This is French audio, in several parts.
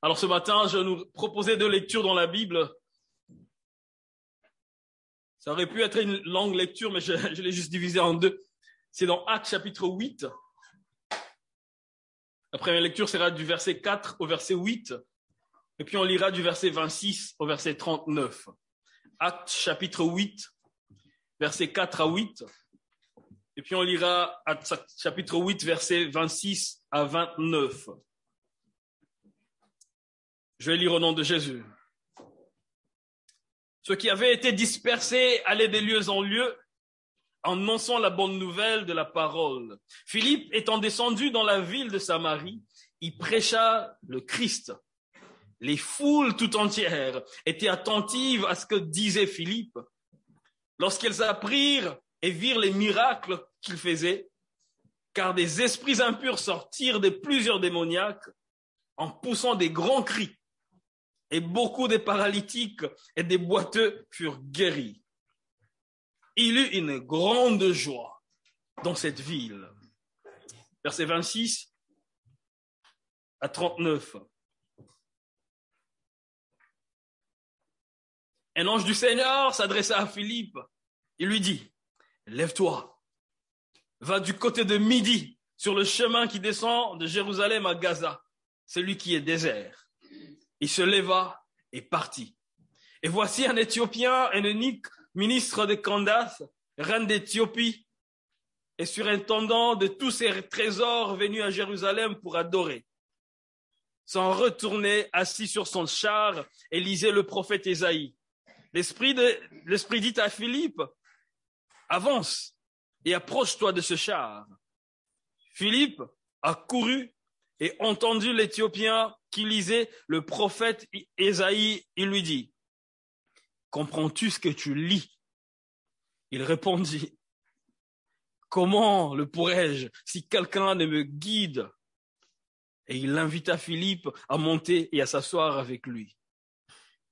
Alors ce matin, je nous proposais deux lectures dans la Bible. Ça aurait pu être une longue lecture, mais je, l'ai juste divisé en deux. C'est dans Actes chapitre 8. La première lecture sera du verset 4 au verset 8. Et puis on lira du verset 26 au verset 39. Actes chapitre 8, verset 4 à 8. Et puis on lira Actes chapitre 8, verset 26 à 29. Je vais lire au nom de Jésus. Ceux qui avaient été dispersés allaient de lieu en lieu, annonçant la bonne nouvelle de la parole. Philippe étant descendu dans la ville de Samarie, il prêcha le Christ. Les foules tout entières étaient attentives à ce que disait Philippe. Lorsqu'elles apprirent et virent les miracles qu'il faisait, car des esprits impurs sortirent de plusieurs démoniaques en poussant des grands cris et beaucoup de paralytiques et des boiteux furent guéris. Il eut une grande joie dans cette ville. Verset 26 à 39. Un ange du Seigneur s'adressa à Philippe. Il lui dit, lève-toi, va du côté de midi sur le chemin qui descend de Jérusalem à Gaza, celui qui est désert. Il se leva et partit. Et voici un Éthiopien, un unique ministre de Candace, reine d'Éthiopie, et surintendant de tous ses trésors venus à Jérusalem pour adorer. S'en retournait assis sur son char et lisait le prophète Ésaïe. L'esprit l'esprit dit à Philippe, avance et approche-toi de ce char. Philippe a couru et entendu l'Éthiopien qui lisait le prophète Ésaïe, il lui dit, comprends-tu ce que tu lis? Il répondit, comment le pourrais-je si quelqu'un ne me guide? Et il invita Philippe à monter et à s'asseoir avec lui.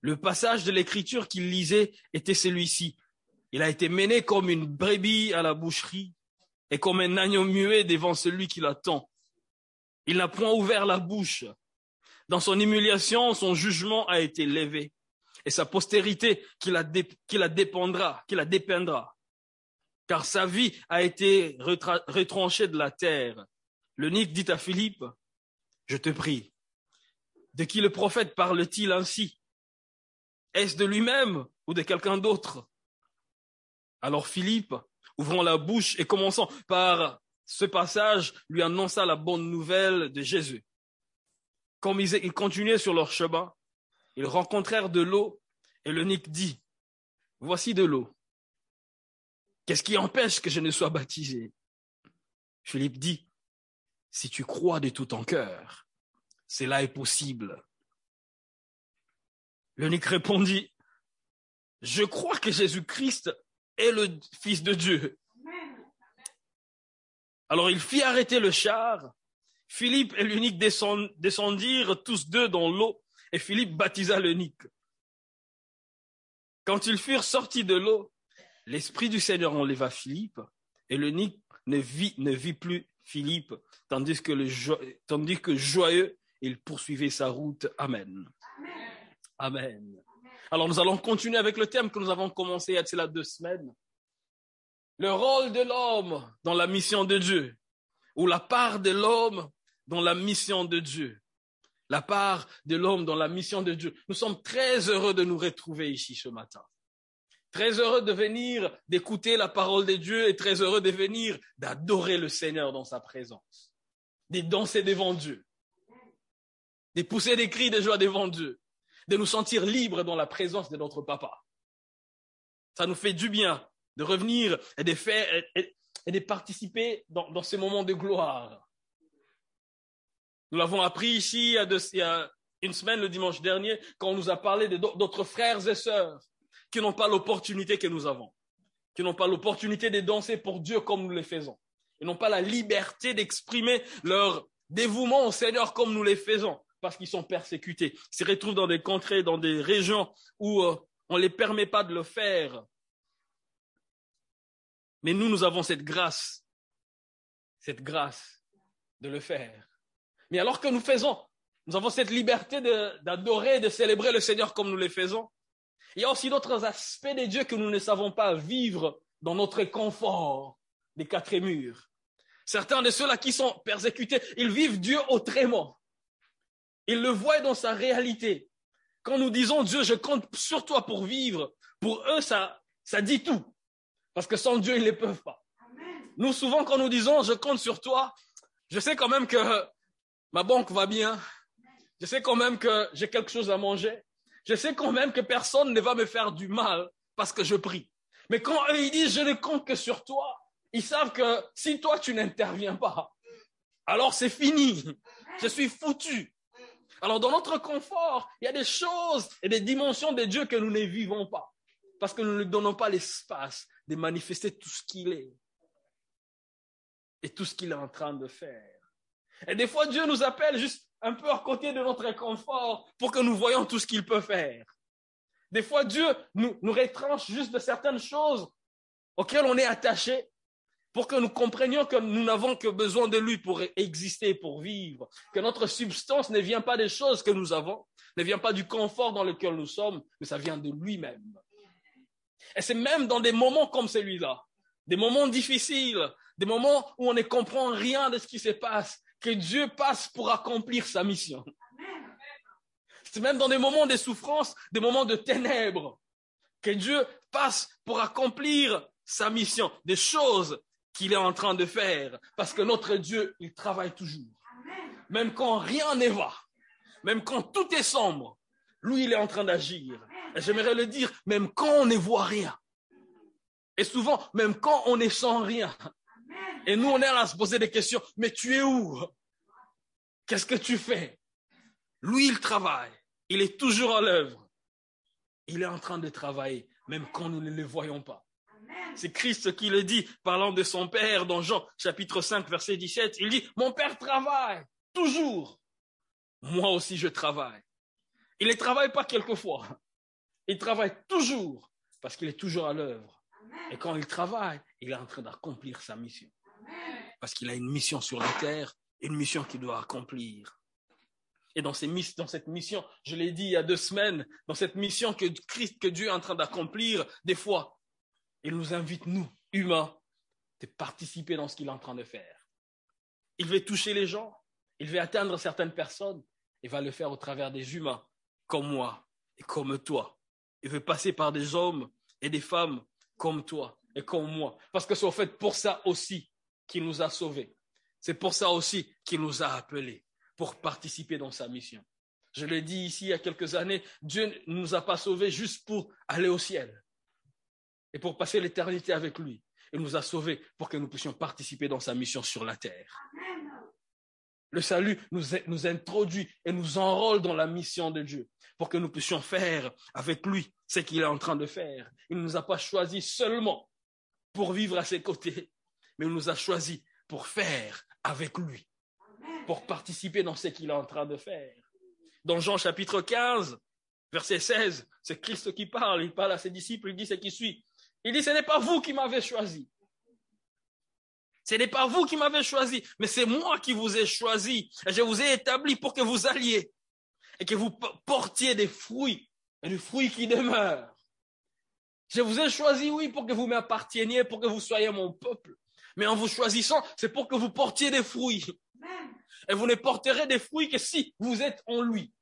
Le passage de l'écriture qu'il lisait était celui-ci. Il a été mené comme une brebis à la boucherie et comme un agneau muet devant celui qui l'attend. Il n'a point ouvert la bouche. Dans son humiliation, son jugement a été levé et sa postérité qui la, qui la dépendra, qui la dépendra. Car sa vie a été retranchée de la terre. Le Nique dit à Philippe, je te prie, de qui le prophète parle-t-il ainsi? Est-ce de lui-même ou de quelqu'un d'autre? Alors Philippe, ouvrant la bouche et commençant par ce passage lui annonça la bonne nouvelle de Jésus. Comme ils, continuaient sur leur chemin, ils rencontrèrent de l'eau et le Nick dit, voici de l'eau. Qu'est-ce qui empêche que je ne sois baptisé? Philippe dit, si tu crois de tout ton cœur, cela est possible. Le Nick répondit, je crois que Jésus-Christ est le Fils de Dieu. Alors il fit arrêter le char. Philippe et l'unique descendirent tous deux dans l'eau et Philippe baptisa l'unique. Quand ils furent sortis de l'eau, l'Esprit du Seigneur enleva Philippe et l'unique ne vit, ne vit plus Philippe, tandis que, le, tandis que joyeux, il poursuivait sa route. Amen. Amen. Alors nous allons continuer avec le thème que nous avons commencé il y a deux semaines le rôle de l'homme dans la mission de Dieu, ou la part de l'homme dans la mission de Dieu. La part de l'homme dans la mission de Dieu. Nous sommes très heureux de nous retrouver ici ce matin. Très heureux de venir, d'écouter la parole de Dieu et très heureux de venir, d'adorer le Seigneur dans sa présence. De danser devant Dieu. De pousser des cris de joie devant Dieu. De nous sentir libres dans la présence de notre papa. Ça nous fait du bien de revenir et de faire et, de participer dans, ces moments de gloire. Nous l'avons appris ici il y, a une semaine, le dimanche dernier, quand on nous a parlé d'autres frères et sœurs qui n'ont pas l'opportunité que nous avons, qui n'ont pas l'opportunité de danser pour Dieu comme nous le faisons. Ils n'ont pas la liberté d'exprimer leur dévouement au Seigneur comme nous le faisons, parce qu'ils sont persécutés. Se retrouvent dans des contrées, dans des régions où euh, on ne les permet pas de le faire mais nous, nous avons cette grâce, cette grâce de le faire. Mais alors que nous faisons Nous avons cette liberté d'adorer, de, célébrer le Seigneur comme nous le faisons. Il y a aussi d'autres aspects de Dieu que nous ne savons pas vivre dans notre confort des quatre murs. Certains de ceux-là qui sont persécutés, ils vivent Dieu autrement. Ils le voient dans sa réalité. Quand nous disons Dieu, je compte sur toi pour vivre, pour eux, ça, ça dit tout. Parce que sans Dieu, ils ne peuvent pas. Nous, souvent, quand nous disons je compte sur toi, je sais quand même que ma banque va bien. Je sais quand même que j'ai quelque chose à manger. Je sais quand même que personne ne va me faire du mal parce que je prie. Mais quand eux, ils disent je ne compte que sur toi, ils savent que si toi, tu n'interviens pas, alors c'est fini. Je suis foutu. Alors dans notre confort, il y a des choses et des dimensions de Dieu que nous ne vivons pas. Parce que nous ne lui donnons pas l'espace de manifester tout ce qu'il est. Et tout ce qu'il est en train de faire. Et des fois, Dieu nous appelle juste un peu à côté de notre confort pour que nous voyons tout ce qu'il peut faire. Des fois, Dieu nous, nous retranche juste de certaines choses auxquelles on est attaché pour que nous comprenions que nous n'avons que besoin de lui pour exister, pour vivre, que notre substance ne vient pas des choses que nous avons, ne vient pas du confort dans lequel nous sommes, mais ça vient de lui-même. Et c'est même dans des moments comme celui-là, des moments difficiles, des moments où on ne comprend rien de ce qui se passe, que Dieu passe pour accomplir sa mission. C'est même dans des moments de souffrance, des moments de ténèbres, que Dieu passe pour accomplir sa mission, des choses qu'il est en train de faire. Parce que notre Dieu, il travaille toujours. Même quand rien ne va, même quand tout est sombre, lui, il est en train d'agir. J'aimerais le dire, même quand on ne voit rien. Et souvent, même quand on ne sent rien. Et nous, on est là à se poser des questions. Mais tu es où? Qu'est-ce que tu fais? Lui, il travaille. Il est toujours à l'œuvre. Il est en train de travailler, même quand nous ne le voyons pas. C'est Christ qui le dit, parlant de son Père dans Jean chapitre 5, verset 17. Il dit, mon Père travaille toujours. Moi aussi, je travaille. Il ne travaille pas quelquefois. Il travaille toujours parce qu'il est toujours à l'œuvre. Et quand il travaille, il est en train d'accomplir sa mission. Parce qu'il a une mission sur la terre, une mission qu'il doit accomplir. Et dans, cette mission, je l'ai dit il y a deux semaines, dans cette mission que Christ, que Dieu est en train d'accomplir, des fois, il nous invite, nous, humains, de participer dans ce qu'il est en train de faire. Il veut toucher les gens, il veut atteindre certaines personnes, il va le faire au travers des humains, comme moi et comme toi. Il veut passer par des hommes et des femmes comme toi et comme moi. Parce que c'est au fait pour ça aussi qu'il nous a sauvés. C'est pour ça aussi qu'il nous a appelés, pour participer dans sa mission. Je l'ai dit ici il y a quelques années, Dieu ne nous a pas sauvés juste pour aller au ciel et pour passer l'éternité avec lui. Il nous a sauvés pour que nous puissions participer dans sa mission sur la terre. Le salut nous, nous introduit et nous enrôle dans la mission de Dieu pour que nous puissions faire avec lui ce qu'il est en train de faire. Il ne nous a pas choisis seulement pour vivre à ses côtés, mais il nous a choisis pour faire avec lui, pour participer dans ce qu'il est en train de faire. Dans Jean chapitre 15, verset 16, c'est Christ qui parle, il parle à ses disciples, il dit ce qui suit. Il dit, ce n'est pas vous qui m'avez choisi. Ce n'est pas vous qui m'avez choisi, mais c'est moi qui vous ai choisi. Et je vous ai établi pour que vous alliez et que vous portiez des fruits, et des fruits qui demeurent. Je vous ai choisi, oui, pour que vous m'appartieniez, pour que vous soyez mon peuple. Mais en vous choisissant, c'est pour que vous portiez des fruits. Et vous ne porterez des fruits que si vous êtes en lui.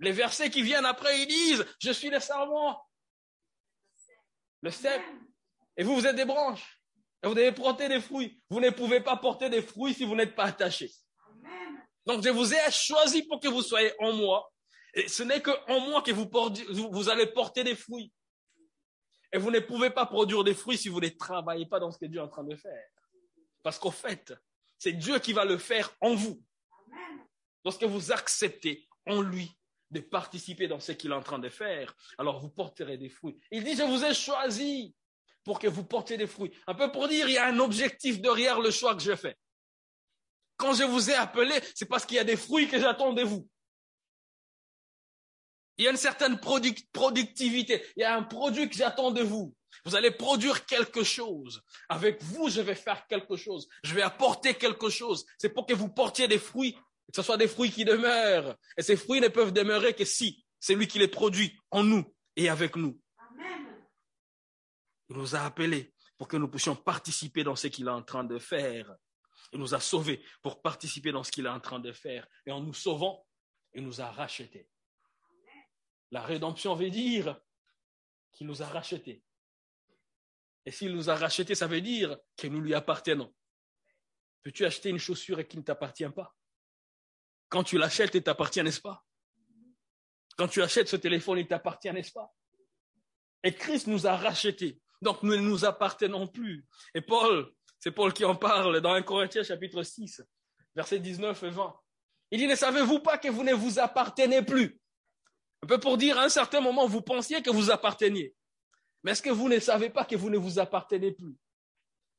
Les versets qui viennent après, ils disent, je suis le serment le cep. Et vous, vous êtes des branches. Et vous devez porter des fruits. Vous ne pouvez pas porter des fruits si vous n'êtes pas attaché. Donc, je vous ai choisi pour que vous soyez en moi. Et ce n'est qu'en moi que vous, vous allez porter des fruits. Et vous ne pouvez pas produire des fruits si vous ne travaillez pas dans ce que Dieu est en train de faire. Parce qu'au fait, c'est Dieu qui va le faire en vous. Lorsque vous acceptez en lui de participer dans ce qu'il est en train de faire, alors vous porterez des fruits. Il dit, je vous ai choisi pour que vous portiez des fruits. Un peu pour dire, il y a un objectif derrière le choix que je fais. Quand je vous ai appelé, c'est parce qu'il y a des fruits que j'attends de vous. Il y a une certaine productivité. Il y a un produit que j'attends de vous. Vous allez produire quelque chose. Avec vous, je vais faire quelque chose. Je vais apporter quelque chose. C'est pour que vous portiez des fruits que ce soit des fruits qui demeurent. Et ces fruits ne peuvent demeurer que si c'est lui qui les produit en nous et avec nous. Il nous a appelés pour que nous puissions participer dans ce qu'il est en train de faire. Il nous a sauvés pour participer dans ce qu'il est en train de faire. Et en nous sauvant, il nous a rachetés. La rédemption veut dire qu'il nous a rachetés. Et s'il nous a rachetés, ça veut dire que nous lui appartenons. Peux-tu acheter une chaussure qui ne t'appartient pas? Quand tu l'achètes, il t'appartient, n'est-ce pas? Quand tu achètes ce téléphone, il t'appartient, n'est-ce pas? Et Christ nous a rachetés. Donc nous ne nous appartenons plus. Et Paul, c'est Paul qui en parle dans 1 Corinthiens chapitre 6, versets 19 et 20. Il dit, ne savez-vous pas que vous ne vous appartenez plus? Un peu pour dire, à un certain moment, vous pensiez que vous apparteniez. Mais est-ce que vous ne savez pas que vous ne vous appartenez plus?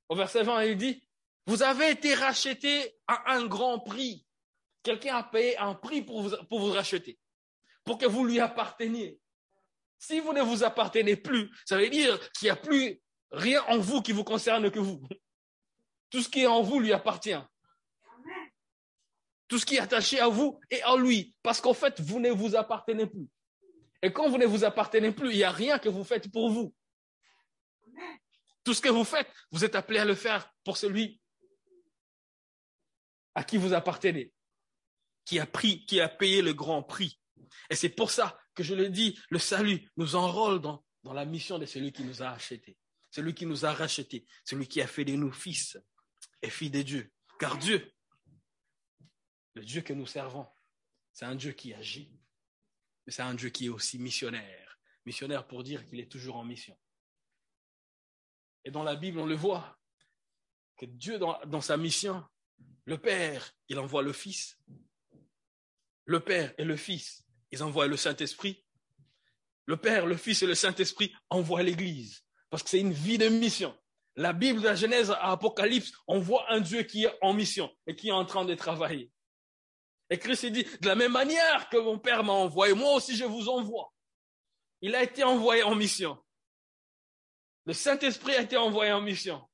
Au verset 20, il dit, vous avez été racheté à un grand prix. Quelqu'un a payé un prix pour vous, pour vous racheter, pour que vous lui apparteniez. Si vous ne vous appartenez plus, ça veut dire qu'il n'y a plus rien en vous qui vous concerne que vous. Tout ce qui est en vous lui appartient. Tout ce qui est attaché à vous est en lui, parce qu'en fait, vous ne vous appartenez plus. Et quand vous ne vous appartenez plus, il n'y a rien que vous faites pour vous. Tout ce que vous faites, vous êtes appelé à le faire pour celui à qui vous appartenez, qui a pris, qui a payé le grand prix. Et c'est pour ça que je le dis, le salut nous enrôle dans, la mission de celui qui nous a achetés, celui qui nous a rachetés, celui qui a fait de nous fils et filles de Dieu. Car Dieu, le Dieu que nous servons, c'est un Dieu qui agit, mais c'est un Dieu qui est aussi missionnaire. Missionnaire pour dire qu'il est toujours en mission. Et dans la Bible, on le voit, que Dieu, dans sa mission, le Père, il envoie le Fils. Le Père et le Fils, ils envoient le Saint-Esprit. Le Père, le Fils et le Saint-Esprit envoient l'Église. Parce que c'est une vie de mission. La Bible de la Genèse à Apocalypse, on voit un Dieu qui est en mission et qui est en train de travailler. Et Christ dit, de la même manière que mon Père m'a envoyé, moi aussi je vous envoie. Il a été envoyé en mission. Le Saint-Esprit a été envoyé en mission.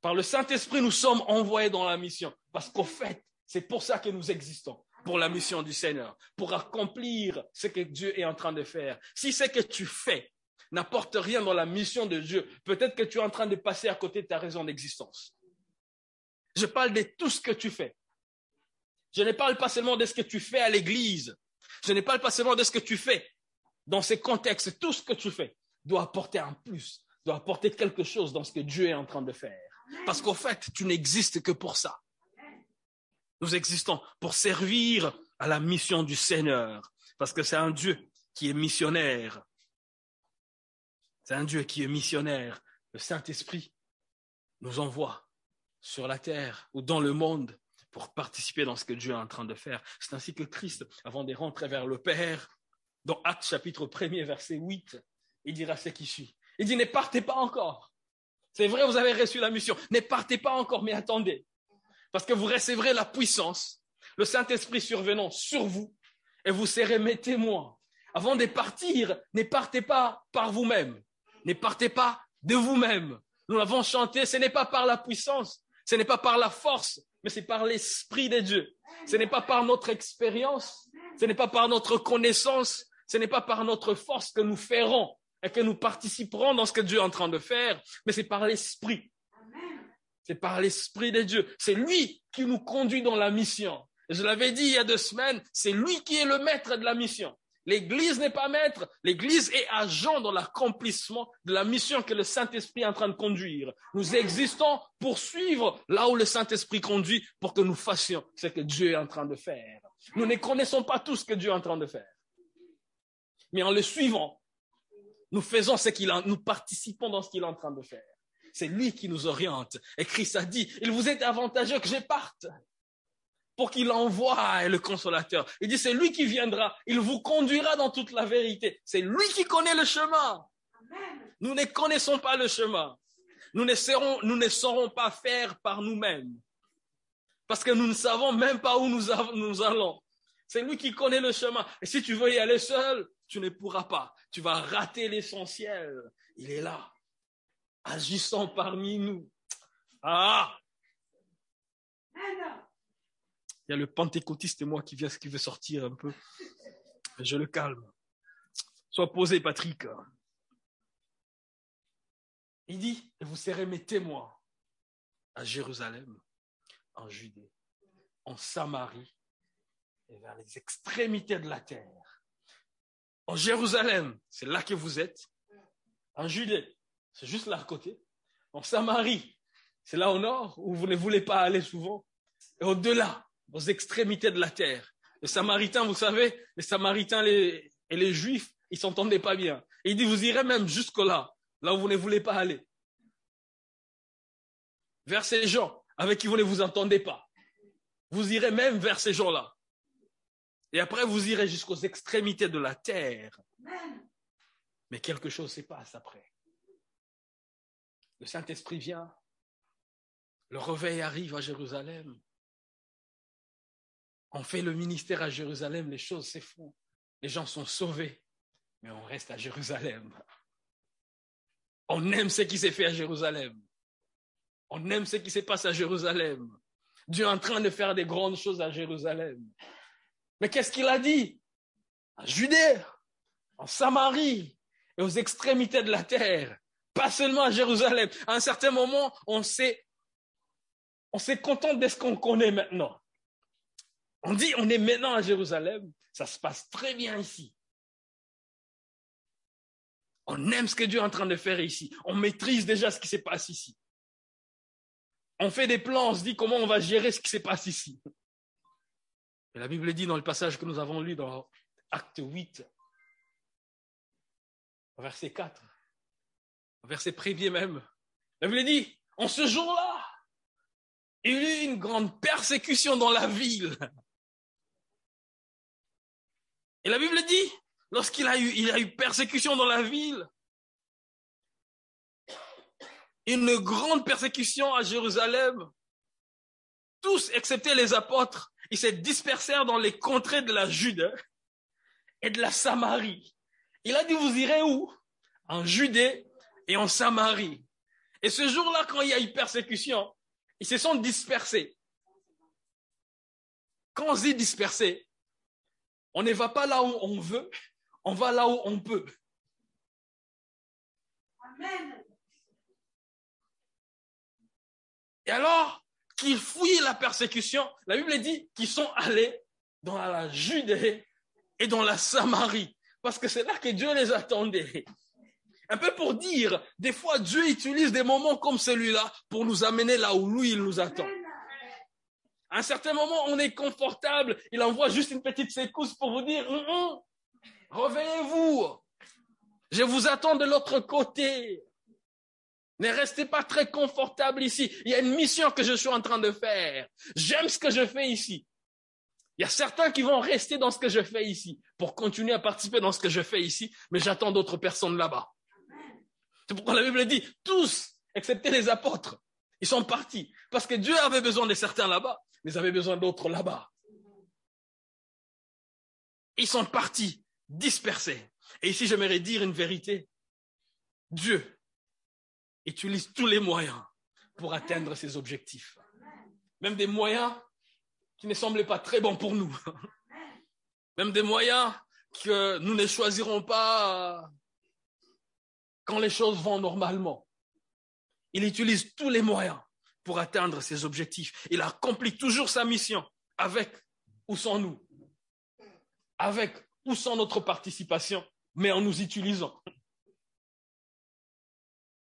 Par le Saint-Esprit, nous sommes envoyés dans la mission. Parce qu'au fait, c'est pour ça que nous existons. Pour la mission du Seigneur. Pour accomplir ce que Dieu est en train de faire. Si ce que tu fais n'apporte rien dans la mission de Dieu, peut-être que tu es en train de passer à côté de ta raison d'existence. Je parle de tout ce que tu fais. Je ne parle pas seulement de ce que tu fais à l'église. Je ne parle pas seulement de ce que tu fais dans ces contextes. Tout ce que tu fais doit apporter un plus, doit apporter quelque chose dans ce que Dieu est en train de faire. Parce qu'au fait, tu n'existes que pour ça. Nous existons pour servir à la mission du Seigneur. Parce que c'est un Dieu qui est missionnaire. C'est un Dieu qui est missionnaire. Le Saint-Esprit nous envoie sur la terre ou dans le monde pour participer dans ce que Dieu est en train de faire. C'est ainsi que Christ, avant de rentrer vers le Père, dans Actes chapitre 1er, verset 8, il dira ce qui suit. Il dit, ne partez pas encore. C'est vrai, vous avez reçu la mission. Ne partez pas encore, mais attendez. Parce que vous recevrez la puissance, le Saint-Esprit survenant sur vous, et vous serez mes témoins. Avant de partir, ne partez pas par vous-même. Ne partez pas de vous-même. Nous l'avons chanté, ce n'est pas par la puissance, ce n'est pas par la force, mais c'est par l'Esprit de Dieu. Ce n'est pas par notre expérience, ce n'est pas par notre connaissance, ce n'est pas par notre force que nous ferons et que nous participerons dans ce que Dieu est en train de faire, mais c'est par l'Esprit. C'est par l'Esprit de Dieu. C'est lui qui nous conduit dans la mission. Je l'avais dit il y a deux semaines, c'est lui qui est le maître de la mission. L'Église n'est pas maître, l'Église est agent dans l'accomplissement de la mission que le Saint-Esprit est en train de conduire. Nous existons pour suivre là où le Saint-Esprit conduit pour que nous fassions ce que Dieu est en train de faire. Nous ne connaissons pas tout ce que Dieu est en train de faire. Mais en le suivant, nous faisons ce qu'il nous participons dans ce qu'il est en train de faire. C'est lui qui nous oriente. Et Christ a dit, il vous est avantageux que je parte pour qu'il envoie le consolateur. Il dit, c'est lui qui viendra, il vous conduira dans toute la vérité. C'est lui qui connaît le chemin. Nous ne connaissons pas le chemin. Nous ne, serons, nous ne saurons pas faire par nous-mêmes. Parce que nous ne savons même pas où nous, nous allons. C'est lui qui connaît le chemin. Et si tu veux y aller seul, tu ne pourras pas. Tu vas rater l'essentiel. Il est là, agissant parmi nous. Ah! Il y a le pentecôtiste et moi qui vient, qui veut sortir un peu. Je le calme. Sois posé, Patrick. Il dit, vous serez mes témoins à Jérusalem, en Judée, en Samarie et vers les extrémités de la terre. En Jérusalem, c'est là que vous êtes. En Judée, c'est juste là à côté. En Samarie, c'est là au nord où vous ne voulez pas aller souvent. Et au-delà, aux extrémités de la terre. Les Samaritains, vous savez, les Samaritains et les Juifs, ils s'entendaient pas bien. Et il dit, vous irez même jusque-là, là où vous ne voulez pas aller. Vers ces gens avec qui vous ne vous entendez pas. Vous irez même vers ces gens-là. Et après, vous irez jusqu'aux extrémités de la terre. Mais quelque chose se passe après. Le Saint-Esprit vient. Le réveil arrive à Jérusalem. On fait le ministère à Jérusalem, les choses se font. Les gens sont sauvés, mais on reste à Jérusalem. On aime ce qui s'est fait à Jérusalem. On aime ce qui se passe à Jérusalem. Dieu est en train de faire des grandes choses à Jérusalem. Mais qu'est-ce qu'il a dit? En Judée, en Samarie et aux extrémités de la terre. Pas seulement à Jérusalem. À un certain moment, on s'est, on s'est content de ce qu'on connaît maintenant. On dit, on est maintenant à Jérusalem. Ça se passe très bien ici. On aime ce que Dieu est en train de faire ici. On maîtrise déjà ce qui se passe ici. On fait des plans, on se dit comment on va gérer ce qui se passe ici. Et la Bible dit dans le passage que nous avons lu dans Acte 8, verset 4, verset premier même, la Bible dit, en ce jour-là, il y eut une grande persécution dans la ville. Et la Bible dit, lorsqu'il a eu, il a eu persécution dans la ville, une grande persécution à Jérusalem, tous, excepté les apôtres, ils se dispersèrent dans les contrées de la Judée et de la Samarie. Il a dit, vous irez où? En Judée et en Samarie. Et ce jour-là, quand il y a eu persécution, ils se sont dispersés. Quand on dit dispersés, on ne va pas là où on veut, on va là où on peut. Amen. Et alors, qu'ils fouillent la persécution, la Bible dit qu'ils sont allés dans la Judée et dans la Samarie, parce que c'est là que Dieu les attendait. Un peu pour dire, des fois Dieu utilise des moments comme celui-là pour nous amener là où lui, il nous attend. À un certain moment, on est confortable, il envoie juste une petite secousse pour vous dire, hum, hum, réveillez-vous, je vous attends de l'autre côté. Ne restez pas très confortable ici. Il y a une mission que je suis en train de faire. J'aime ce que je fais ici. Il y a certains qui vont rester dans ce que je fais ici pour continuer à participer dans ce que je fais ici, mais j'attends d'autres personnes là-bas. C'est pourquoi la Bible dit, tous, excepté les apôtres, ils sont partis. Parce que Dieu avait besoin de certains là-bas, mais ils avaient besoin d'autres là-bas. Ils sont partis, dispersés. Et ici, j'aimerais dire une vérité. Dieu utilise tous les moyens pour atteindre ses objectifs. Même des moyens qui ne semblaient pas très bons pour nous. Même des moyens que nous ne choisirons pas quand les choses vont normalement. Il utilise tous les moyens pour atteindre ses objectifs. Il accomplit toujours sa mission avec ou sans nous. Avec ou sans notre participation, mais en nous utilisant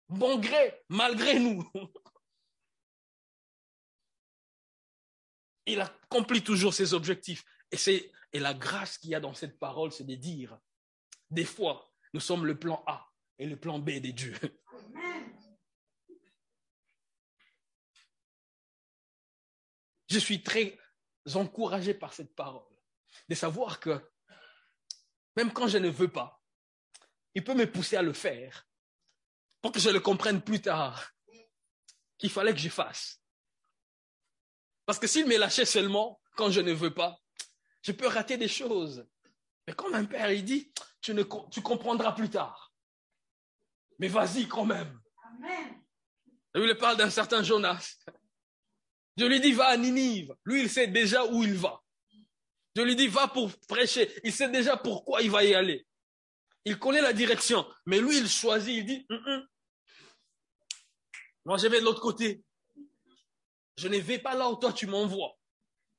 bon gré, malgré nous. Il accomplit toujours ses objectifs. Et, c'est, et la grâce qu'il y a dans cette parole, c'est de dire, des fois, nous sommes le plan A et le plan B des dieux. Je suis très encouragé par cette parole, de savoir que même quand je ne veux pas, il peut me pousser à le faire pour que je le comprenne plus tard qu'il fallait que je fasse. Parce que s'il me lâchait seulement quand je ne veux pas, je peux rater des choses. Mais comme un père, il dit, tu, ne, tu comprendras plus tard. Mais vas-y quand même. Amen. Il parle d'un certain Jonas. Dieu lui dit, va à Ninive. Lui, il sait déjà où il va. Dieu lui dit, va pour prêcher. Il sait déjà pourquoi il va y aller. Il connaît la direction. Mais lui, il choisit, il dit, hum, hum. moi, je vais de l'autre côté. Je ne vais pas là où toi, tu m'envoies.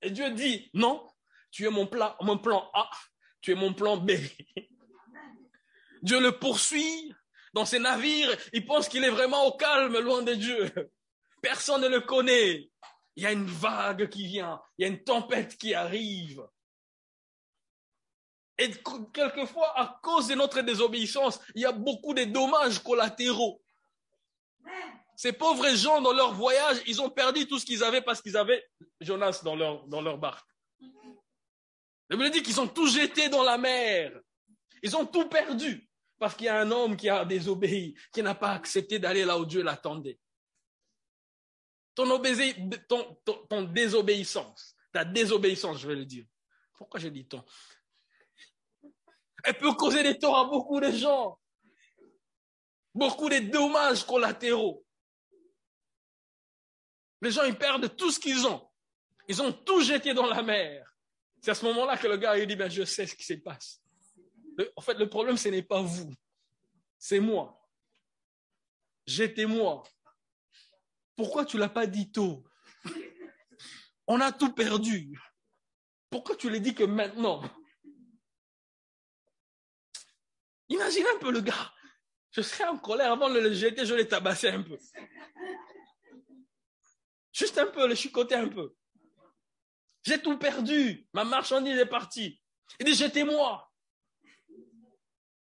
Et Dieu dit, non, tu es mon plan, mon plan A, tu es mon plan B. Dieu le poursuit dans ses navires. Il pense qu'il est vraiment au calme, loin de Dieu. Personne ne le connaît. Il y a une vague qui vient, il y a une tempête qui arrive. Et quelquefois, à cause de notre désobéissance, il y a beaucoup de dommages collatéraux. Ces pauvres gens, dans leur voyage, ils ont perdu tout ce qu'ils avaient parce qu'ils avaient Jonas dans leur, dans leur barque. La Bible dit qu'ils ont tout jeté dans la mer. Ils ont tout perdu parce qu'il y a un homme qui a désobéi, qui n'a pas accepté d'aller là où Dieu l'attendait. Ton, ton, ton, désobéissance, ta désobéissance, je vais le dire. Pourquoi je dis ton? Elle peut causer des torts à beaucoup de gens. Beaucoup de dommages collatéraux. Les gens, ils perdent tout ce qu'ils ont. Ils ont tout jeté dans la mer. C'est à ce moment-là que le gars, il dit, ben, je sais ce qui se passe. En fait, le problème, ce n'est pas vous. C'est moi. Jetez-moi. Pourquoi tu l'as pas dit tôt? On a tout perdu. Pourquoi tu l'as dit que maintenant? Imagine un peu le gars. Je serais en colère avant de le jeter, je l'ai tabassé un peu. Juste un peu, le chicoter un peu. J'ai tout perdu. Ma marchandise est partie. Il dit, jetez-moi.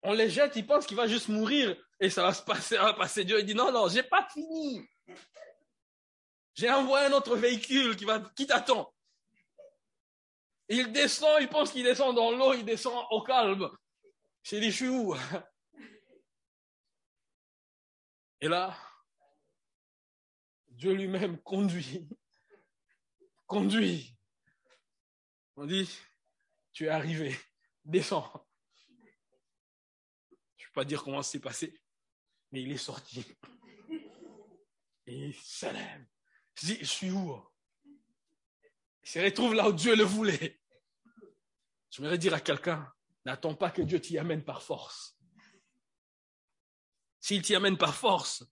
On les jette, il pense qu'il va juste mourir et ça va se passer, ça va passer. Dieu dit, non, non, j'ai pas fini. J'ai envoyé un autre véhicule qui, va, qui t'attend. Il descend, il pense qu'il descend dans l'eau, il descend au calme. J'ai dit, je suis où? Et là, Dieu lui-même conduit. Conduit. On dit, tu es arrivé, descends. Pas dire comment c'est passé, mais il est sorti. Et il s'élève. Je dis, je suis où Il se retrouve là où Dieu le voulait. Je voudrais dire à quelqu'un, n'attends pas que Dieu t'y amène par force. S'il t'y amène par force,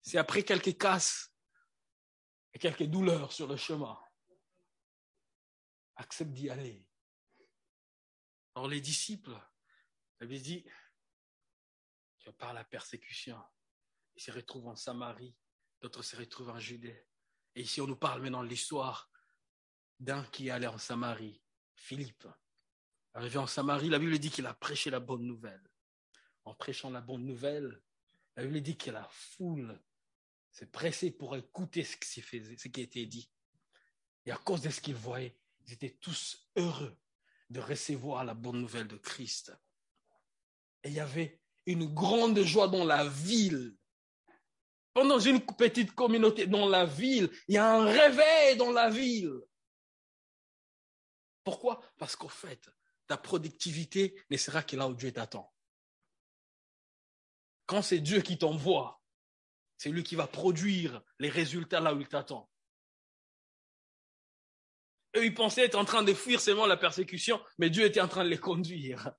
c'est après quelques casses et quelques douleurs sur le chemin. Accepte d'y aller. Alors les disciples, avaient dit, tu par la persécution, ils se retrouvent en Samarie, d'autres se retrouvent en Judée. Et ici, on nous parle maintenant de l'histoire d'un qui allait en Samarie, Philippe. Arrivé en Samarie, la Bible dit qu'il a prêché la bonne nouvelle. En prêchant la bonne nouvelle, la Bible dit que la foule s'est pressée pour écouter ce qui, ce qui été dit. Et à cause de ce qu'ils voyaient, ils étaient tous heureux de recevoir la bonne nouvelle de Christ. Et il y avait une grande joie dans la ville dans une petite communauté, dans la ville, il y a un réveil dans la ville. Pourquoi? Parce qu'au fait, ta productivité ne sera que là où Dieu t'attend. Quand c'est Dieu qui t'envoie, c'est lui qui va produire les résultats là où il t'attend. Eux, ils pensaient être en train de fuir seulement la persécution, mais Dieu était en train de les conduire.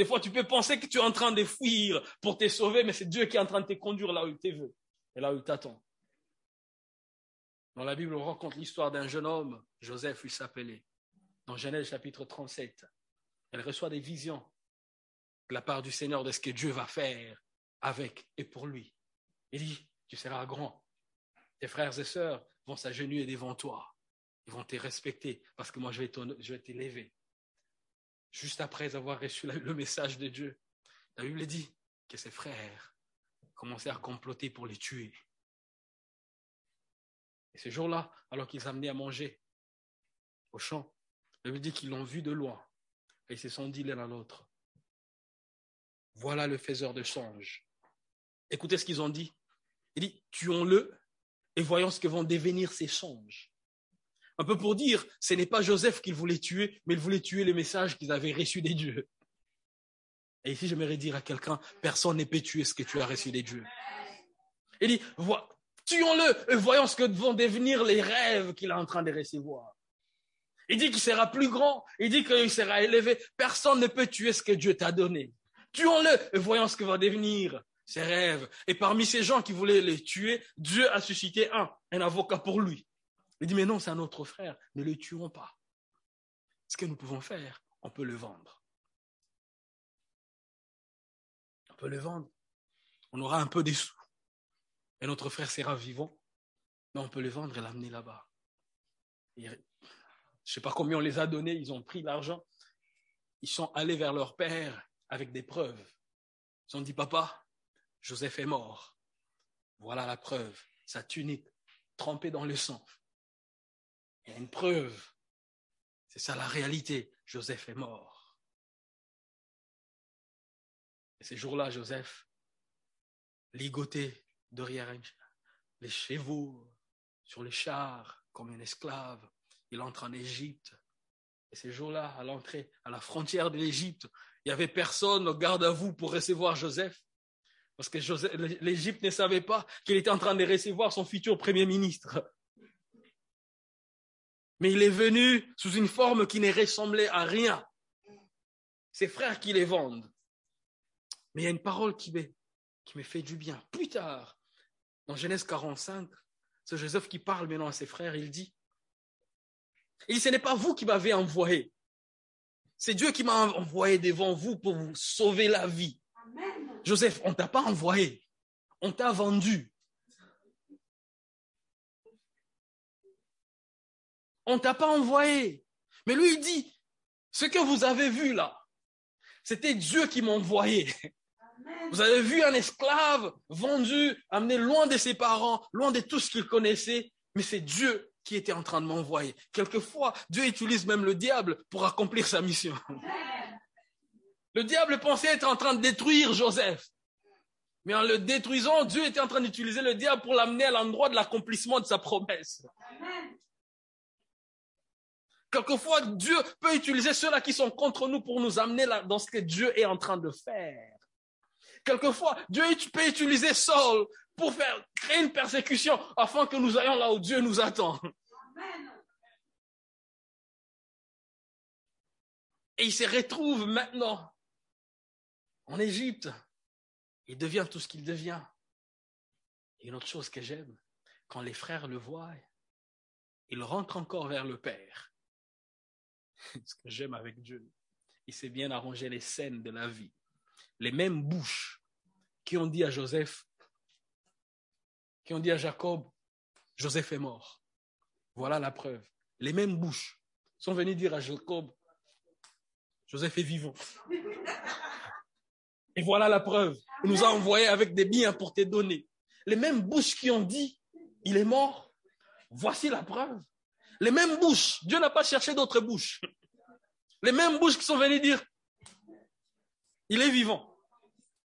Des fois, tu peux penser que tu es en train de fuir pour te sauver, mais c'est Dieu qui est en train de te conduire là où il te veut et là où il t'attend. Dans la Bible, on rencontre l'histoire d'un jeune homme, Joseph, il s'appelait, dans Genèse chapitre 37. Elle reçoit des visions de la part du Seigneur de ce que Dieu va faire avec et pour lui. Il dit, tu seras grand. Tes frères et sœurs vont s'agenouiller devant toi. Ils vont te respecter parce que moi, je vais t'élever. Juste après avoir reçu le message de Dieu, la Bible dit que ses frères commençaient à comploter pour les tuer. Et ce jour-là, alors qu'ils amenaient à manger au champ, il veut dit qu'ils l'ont vu de loin et ils se sont dit l'un à l'autre. Voilà le faiseur de songes. Écoutez ce qu'ils ont dit. Il dit, tuons-le et voyons ce que vont devenir ces songes. Un peu pour dire, ce n'est pas Joseph qu'ils voulaient tuer, mais ils voulaient tuer les messages qu'ils avaient reçus des dieux. Et ici, j'aimerais dire à quelqu'un, personne ne peut tuer ce que tu as reçu des dieux. Il dit, Tuons-le et voyons ce que vont devenir les rêves qu'il est en train de recevoir. Il dit qu'il sera plus grand. Il dit qu'il sera élevé. Personne ne peut tuer ce que Dieu t'a donné. Tuons-le et voyons ce que va devenir ses rêves. Et parmi ces gens qui voulaient les tuer, Dieu a suscité un, un avocat pour lui. Il dit, mais non, c'est un autre frère. Ne le tuons pas. Ce que nous pouvons faire, on peut le vendre. On peut le vendre. On aura un peu des sous. Et notre frère sera vivant. Mais on peut le vendre et l'amener là-bas. Je ne sais pas combien on les a donnés, ils ont pris l'argent. Ils sont allés vers leur père avec des preuves. Ils ont dit, papa, Joseph est mort. Voilà la preuve. Sa tunique trempée dans le sang. Il y a une preuve. C'est ça la réalité. Joseph est mort. Et ces jours-là, Joseph, ligoté derrière les chevaux, sur les chars, comme un esclave, il entre en Égypte. Et ces jours-là, à l'entrée, à la frontière de l'Égypte, il n'y avait personne au garde à vous pour recevoir Joseph. Parce que l'Égypte ne savait pas qu'il était en train de recevoir son futur premier ministre. Mais il est venu sous une forme qui ne ressemblait à rien. Ses frères qui les vendent. Mais il y a une parole qui me, qui me fait du bien. Plus tard, dans Genèse 45, c'est Joseph qui parle maintenant à ses frères. Il dit, il dit, ce n'est pas vous qui m'avez envoyé. C'est Dieu qui m'a envoyé devant vous pour vous sauver la vie. Joseph, on t'a pas envoyé. On t'a vendu. On t'a pas envoyé. Mais lui, il dit, ce que vous avez vu là, c'était Dieu qui m'a envoyé. Vous avez vu un esclave vendu, amené loin de ses parents, loin de tout ce qu'il connaissait, mais c'est Dieu qui était en train de m'envoyer. Quelquefois, Dieu utilise même le diable pour accomplir sa mission. Le diable pensait être en train de détruire Joseph. Mais en le détruisant, Dieu était en train d'utiliser le diable pour l'amener à l'endroit de l'accomplissement de sa promesse. Quelquefois, Dieu peut utiliser ceux-là qui sont contre nous pour nous amener dans ce que Dieu est en train de faire. Quelquefois, Dieu peut utiliser Saul pour faire créer une persécution afin que nous ayons là où Dieu nous attend. Et il se retrouve maintenant en Égypte. Il devient tout ce qu'il devient. Et une autre chose que j'aime, quand les frères le voient, il rentre encore vers le Père. Ce que j'aime avec Dieu, il sait bien arranger les scènes de la vie. Les mêmes bouches qui ont dit à Joseph, qui ont dit à Jacob, Joseph est mort. Voilà la preuve. Les mêmes bouches sont venues dire à Jacob, Joseph est vivant. Et voilà la preuve. Il nous a envoyé avec des biens pour te donner. Les mêmes bouches qui ont dit, il est mort. Voici la preuve. Les mêmes bouches. Dieu n'a pas cherché d'autres bouches. Les mêmes bouches qui sont venues dire, il est vivant.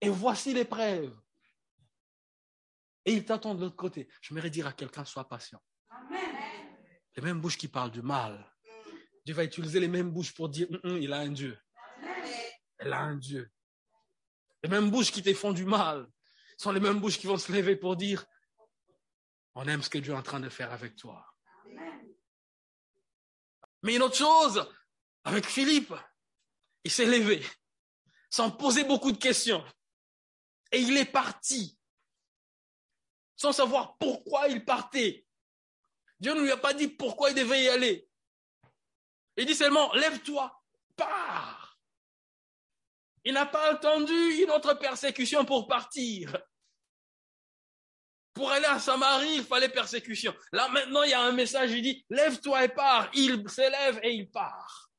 Et voici les preuves. Et il t'attend de l'autre côté. Je voudrais dire à quelqu'un, sois patient. Les mêmes bouches qui parlent du mal. Dieu va utiliser les mêmes bouches pour dire, il a un Dieu. Elle a un Dieu. Les mêmes bouches qui te font du mal sont les mêmes bouches qui vont se lever pour dire, on aime ce que Dieu est en train de faire avec toi. Mais une autre chose, avec Philippe, il s'est levé sans poser beaucoup de questions. Et il est parti sans savoir pourquoi il partait. Dieu ne lui a pas dit pourquoi il devait y aller. Il dit seulement, lève-toi, pars. Il n'a pas attendu une autre persécution pour partir. Pour aller à Samarie, il fallait persécution. Là, maintenant, il y a un message, il dit, lève-toi et pars. Il s'élève et il part.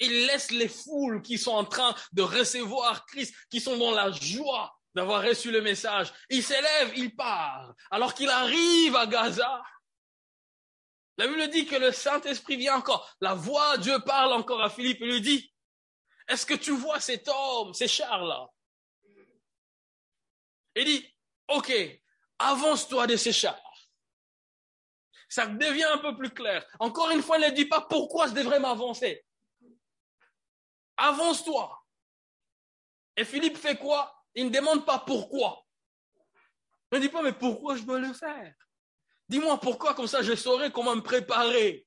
Il laisse les foules qui sont en train de recevoir Christ, qui sont dans la joie d'avoir reçu le message. Il s'élève, il part. Alors qu'il arrive à Gaza, la Bible dit que le Saint-Esprit vient encore. La voix, Dieu parle encore à Philippe et lui dit, est-ce que tu vois cet homme, ces chars-là? Il dit, ok, avance-toi de ces chars. Ça devient un peu plus clair. Encore une fois, il ne dit pas pourquoi je devrais m'avancer. Avance-toi. Et Philippe fait quoi? Il ne demande pas pourquoi. Ne dis pas, mais pourquoi je dois le faire? Dis-moi pourquoi, comme ça je saurai comment me préparer.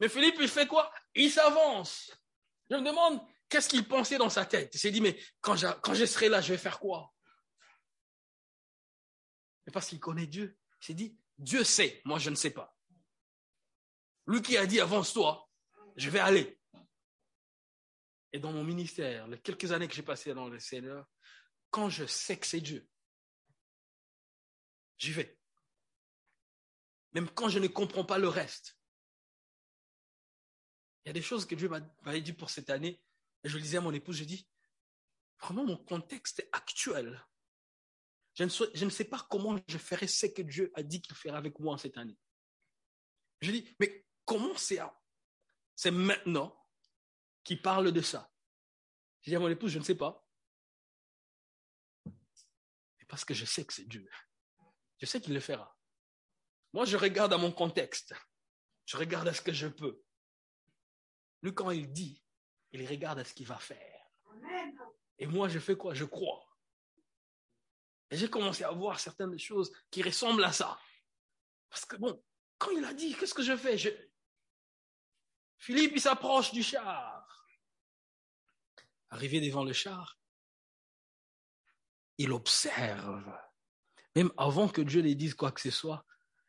Mais Philippe, il fait quoi? Il s'avance. Je me demande, qu'est-ce qu'il pensait dans sa tête? Il s'est dit, mais quand je serai là, je vais faire quoi? Mais parce qu'il connaît Dieu, il s'est dit, Dieu sait, moi je ne sais pas. Lui qui a dit, avance-toi, je vais aller. Et dans mon ministère, les quelques années que j'ai passées dans le Seigneur, quand je sais que c'est Dieu, j'y vais. Même quand je ne comprends pas le reste. Il y a des choses que Dieu m'a dit pour cette année. Et je le disais à mon épouse, je dis, vraiment mon contexte actuel. Je ne, sais, je ne sais pas comment je ferai ce que Dieu a dit qu'il ferait avec moi cette année. Je dis, mais comment c'est C'est maintenant qu'il parle de ça? Je dis à mon épouse, je ne sais pas. Mais parce que je sais que c'est Dieu. Je sais qu'il le fera. Moi, je regarde à mon contexte. Je regarde à ce que je peux. Lui, quand il dit, il regarde à ce qu'il va faire. Et moi, je fais quoi? Je crois. Et j'ai commencé à voir certaines choses qui ressemblent à ça. Parce que bon, quand il a dit, qu'est-ce que je fais? Philippe, il s'approche du char. Arrivé devant le char, il observe. Même avant que Dieu lui dise quoi que ce soit,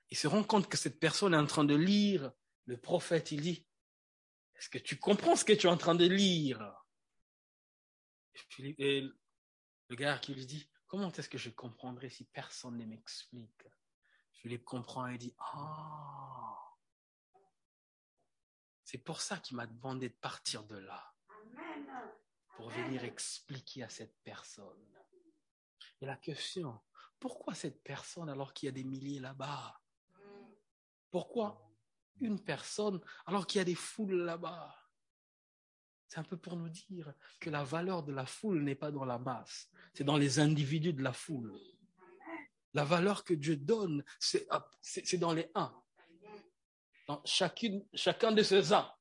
il se rend compte que cette personne est en train de lire le prophète. Il dit, est-ce que tu comprends ce que tu es en train de lire? Et le gars qui lui dit, comment est-ce que je comprendrai si personne ne m'explique? Philippe comprend et dit, ah, c'est pour ça qu'il m'a demandé de partir de là, pour venir expliquer à cette personne. Et la question, pourquoi cette personne alors qu'il y a des milliers là-bas? Pourquoi une personne alors qu'il y a des foules là-bas? C'est un peu pour nous dire que la valeur de la foule n'est pas dans la masse, c'est dans les individus de la foule. La valeur que Dieu donne, c'est dans les uns. Dans chacun de ces uns.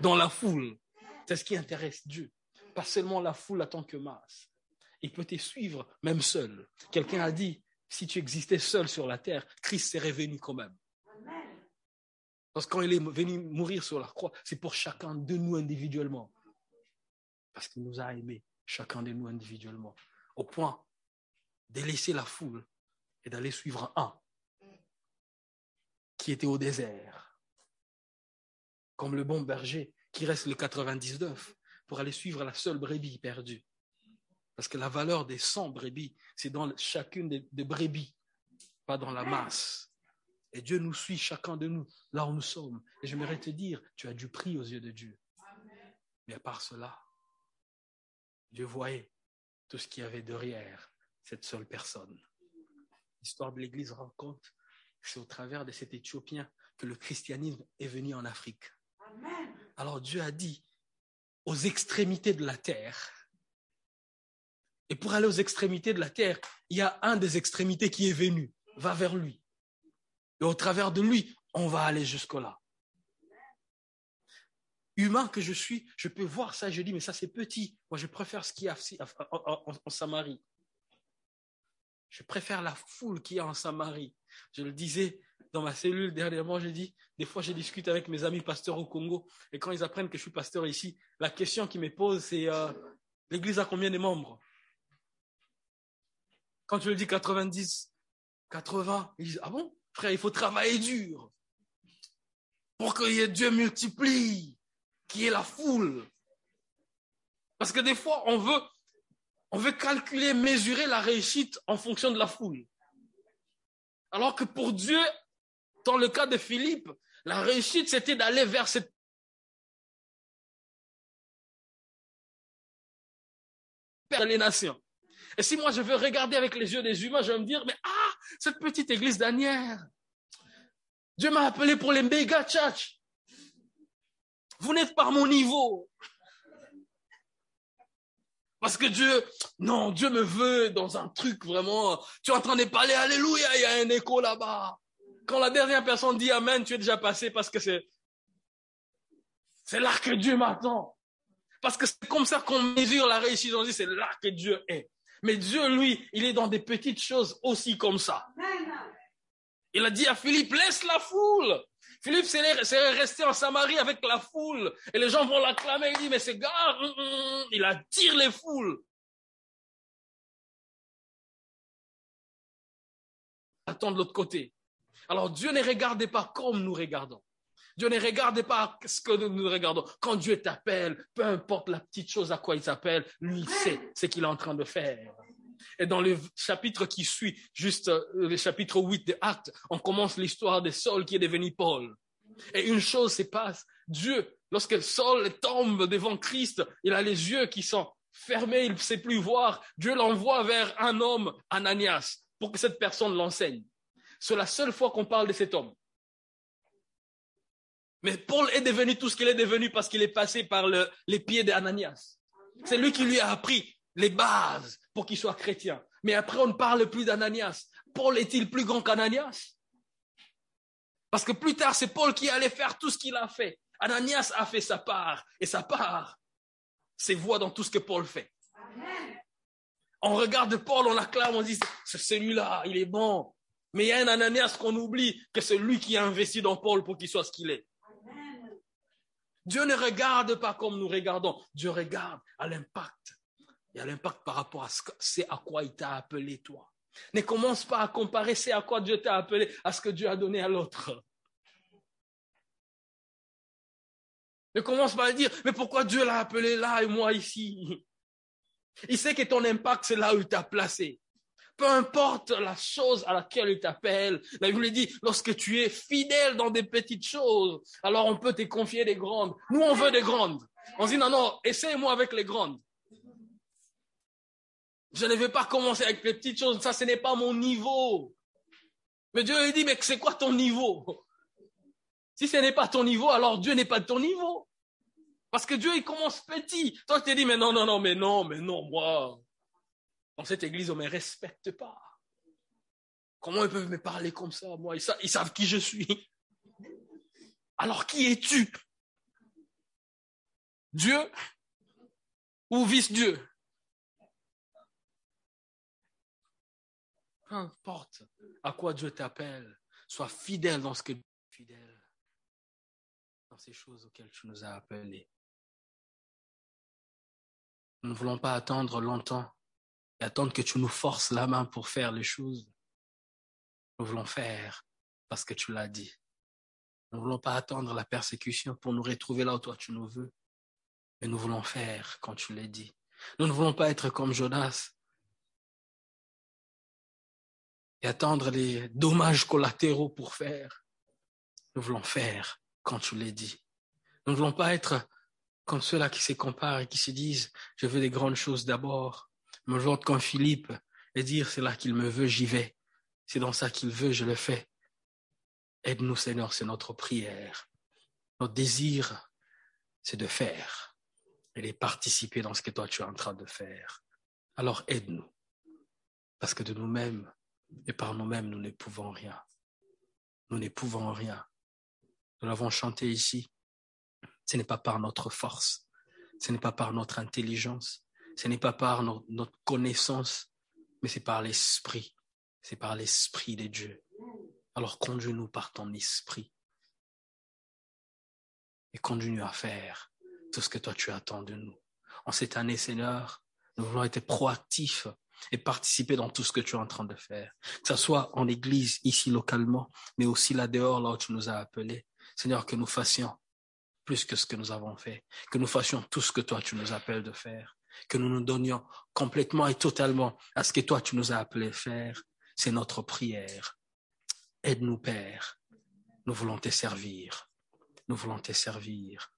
Dans la foule. C'est ce qui intéresse Dieu. Pas seulement la foule en tant que masse. Il peut te suivre même seul. Quelqu'un a dit, si tu existais seul sur la terre, Christ serait venu quand même. Parce que quand il est venu mourir sur la croix, c'est pour chacun de nous individuellement. Parce qu'il nous a aimés, chacun de nous individuellement. Au point de laisser la foule et d'aller suivre un qui était au désert. Comme le bon berger qui reste le 99 pour aller suivre la seule brebis perdue. Parce que la valeur des 100 brebis, c'est dans chacune des brebis, pas dans la masse. Et Dieu nous suit, chacun de nous, là où nous sommes. Et j'aimerais te dire, tu as du prix aux yeux de Dieu. Mais à part cela, Dieu voyait tout ce qu'il y avait derrière cette seule personne. L'histoire de l'Église raconte que c'est au travers de cet Éthiopien que le christianisme est venu en Afrique. Alors Dieu a dit aux extrémités de la terre, et pour aller aux extrémités de la terre, il y a un des extrémités qui est venu, va vers lui. Et au travers de lui, on va aller jusque-là. Humain que je suis, je peux voir ça, je dis, mais ça c'est petit. Moi, je préfère ce qu'il y a en, Samarie. Je préfère la foule qui est en Samarie. Je le disais dans ma cellule dernièrement, j'ai dit, des fois je discute avec mes amis pasteurs au Congo, et quand ils apprennent que je suis pasteur ici, la question qu'ils me posent, c'est euh, l'Église a combien de membres? Quand tu le dis 90, 80, ils disent, ah bon? Frère, il faut travailler dur pour que Dieu multiplie, qu'il y ait la foule. Parce que des fois, on veut, on veut calculer, mesurer la réussite en fonction de la foule. Alors que pour Dieu, dans le cas de Philippe, la réussite, c'était d'aller vers cette les nations. Et si moi je veux regarder avec les yeux des humains, je vais me dire, mais ah, cette petite église d'Anière, Dieu m'a appelé pour les méga church. Vous n'êtes pas à mon niveau. Parce que Dieu, non, Dieu me veut dans un truc vraiment. Tu es en train de parler, alléluia, il y a un écho là-bas. Quand la dernière personne dit Amen, tu es déjà passé parce que c'est, c'est là que Dieu m'attend. Parce que c'est comme ça qu'on mesure la réussite. On dit c'est là que Dieu est. Mais Dieu, lui, il est dans des petites choses aussi comme ça. Il a dit à Philippe, laisse la foule. Philippe c'est resté en Samarie avec la foule. Et les gens vont l'acclamer. Il dit, mais c'est gars, hum, hum, hum. il attire les foules. Attends de l'autre côté. Alors Dieu ne regardait pas comme nous regardons. Dieu ne regarde pas ce que nous regardons. Quand Dieu t'appelle, peu importe la petite chose à quoi il t'appelle, lui, il sait ce qu'il est en train de faire. Et dans le chapitre qui suit, juste euh, le chapitre 8 de Actes, on commence l'histoire de Saul qui est devenu Paul. Et une chose se passe. Dieu, lorsque Saul tombe devant Christ, il a les yeux qui sont fermés, il ne sait plus voir. Dieu l'envoie vers un homme, Ananias, pour que cette personne l'enseigne. C'est la seule fois qu'on parle de cet homme. Mais Paul est devenu tout ce qu'il est devenu parce qu'il est passé par les pieds d'Ananias. C'est lui qui lui a appris les bases pour qu'il soit chrétien. Mais après, on ne parle plus d'Ananias. Paul est-il plus grand qu'Ananias? Parce que plus tard, c'est Paul qui allait faire tout ce qu'il a fait. Ananias a fait sa part. Et sa part, c'est voix dans tout ce que Paul fait. On regarde Paul, on l'acclame, on dit, c'est celui-là, il est bon. Mais il y a un Ananias qu'on oublie, que c'est lui qui a investi dans Paul pour qu'il soit ce qu'il est. Dieu ne regarde pas comme nous regardons. Dieu regarde à l'impact. Il y a l'impact par rapport à ce c'est à quoi il t'a appelé toi. Ne commence pas à comparer c'est à quoi Dieu t'a appelé à ce que Dieu a donné à l'autre. Ne commence pas à dire, mais pourquoi Dieu l'a appelé là et moi ici? Il sait que ton impact, c'est là où il t'a placé. Peu importe la chose à laquelle il t'appelle. La dit, lorsque tu es fidèle dans des petites choses, alors on peut te confier des grandes. Nous, on veut des grandes. On dit, non, non, essaye-moi avec les grandes. Je ne vais pas commencer avec les petites choses. Ça, ce n'est pas mon niveau. Mais Dieu lui dit, mais c'est quoi ton niveau? Si ce n'est pas ton niveau, alors Dieu n'est pas de ton niveau. Parce que Dieu, il commence petit. Toi, tu te dis, mais non, non, non, mais non, mais non, moi, dans cette église, on ne me respecte pas. Comment ils peuvent me parler comme ça, moi? Ils savent, qui je suis. Alors qui es-tu? Dieu ou vice-Dieu? Peu importe à quoi Dieu t'appelle, sois fidèle dans ce que tu es fidèle, dans ces choses auxquelles tu nous as appelés. Nous ne voulons pas attendre longtemps et attendre que tu nous forces la main pour faire les choses. Nous voulons faire parce que tu l'as dit. Nous ne voulons pas attendre la persécution pour nous retrouver là où toi tu nous veux. Mais nous voulons faire quand tu l'as dit. Nous ne voulons pas être comme Jonas et attendre les dommages collatéraux pour faire. Nous voulons faire quand tu l'as dit. Nous ne voulons pas être comme ceux-là qui se comparent et qui se disent, je veux des grandes choses d'abord me joindre comme Philippe et dire c'est là qu'il me veut, j'y vais. C'est dans ça qu'il veut, je le fais. Aide-nous, Seigneur, c'est notre prière. Notre désir, c'est de faire et de participer dans ce que toi tu es en train de faire. Alors aide-nous, parce que de nous-mêmes et par nous-mêmes, nous ne pouvons rien. Nous ne pouvons rien. Nous l'avons chanté ici. Ce n'est pas par notre force, ce n'est pas par notre intelligence, ce n'est pas par notre connaissance, mais c'est par l'esprit. C'est par l'esprit de Dieu. Alors conduis-nous par ton esprit. Et continue à faire tout ce que toi tu attends de nous. En cette année, Seigneur, nous voulons être proactifs et participer dans tout ce que tu es en train de faire. Que ce soit en église, ici localement, mais aussi là dehors, là où tu nous as appelés. Seigneur, que nous fassions plus que ce que nous avons fait. Que nous fassions tout ce que toi tu nous appelles de faire que nous nous donnions complètement et totalement à ce que toi tu nous as appelé faire. C'est notre prière. Aide-nous, Père. Nous voulons te servir. Nous voulons te servir.